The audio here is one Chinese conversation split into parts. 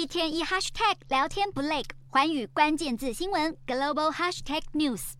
一天一 hashtag 聊天不累，环宇关键字新闻 global hashtag news。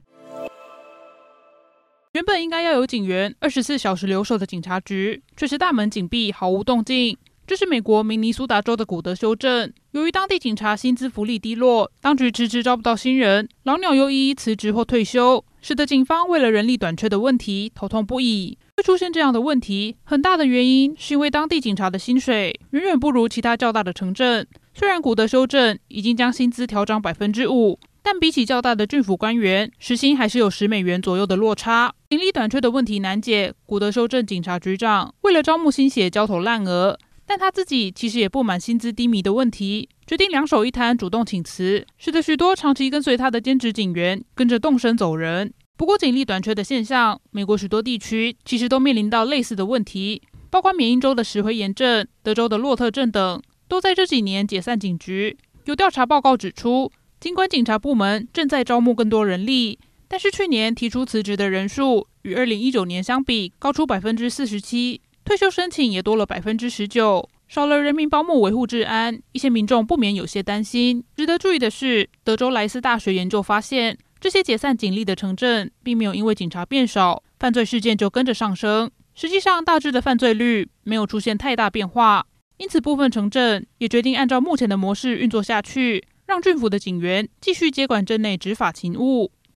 原本应该要有警员二十四小时留守的警察局，却是大门紧闭，毫无动静。这是美国明尼苏达州的古德修镇，由于当地警察薪资福利低落，当局迟迟招不到新人，老鸟又一一辞职或退休，使得警方为了人力短缺的问题头痛不已。会出现这样的问题，很大的原因是因为当地警察的薪水远远不如其他较大的城镇。虽然古德休镇已经将薪资调涨百分之五，但比起较大的郡府官员，时薪还是有十美元左右的落差。人力短缺的问题难解，古德休镇警察局长为了招募新血，焦头烂额。但他自己其实也不满薪资低迷的问题，决定两手一摊，主动请辞，使得许多长期跟随他的兼职警员跟着动身走人。不过，警力短缺的现象，美国许多地区其实都面临到类似的问题，包括缅因州的石灰岩镇、德州的洛特镇等，都在这几年解散警局。有调查报告指出，尽管警察部门正在招募更多人力，但是去年提出辞职的人数与二零一九年相比高出百分之四十七，退休申请也多了百分之十九，少了人民保姆维护治安，一些民众不免有些担心。值得注意的是，德州莱斯大学研究发现。这些解散警力的城镇，并没有因为警察变少，犯罪事件就跟着上升。实际上，大致的犯罪率没有出现太大变化。因此，部分城镇也决定按照目前的模式运作下去，让郡府的警员继续接管镇内执法勤务。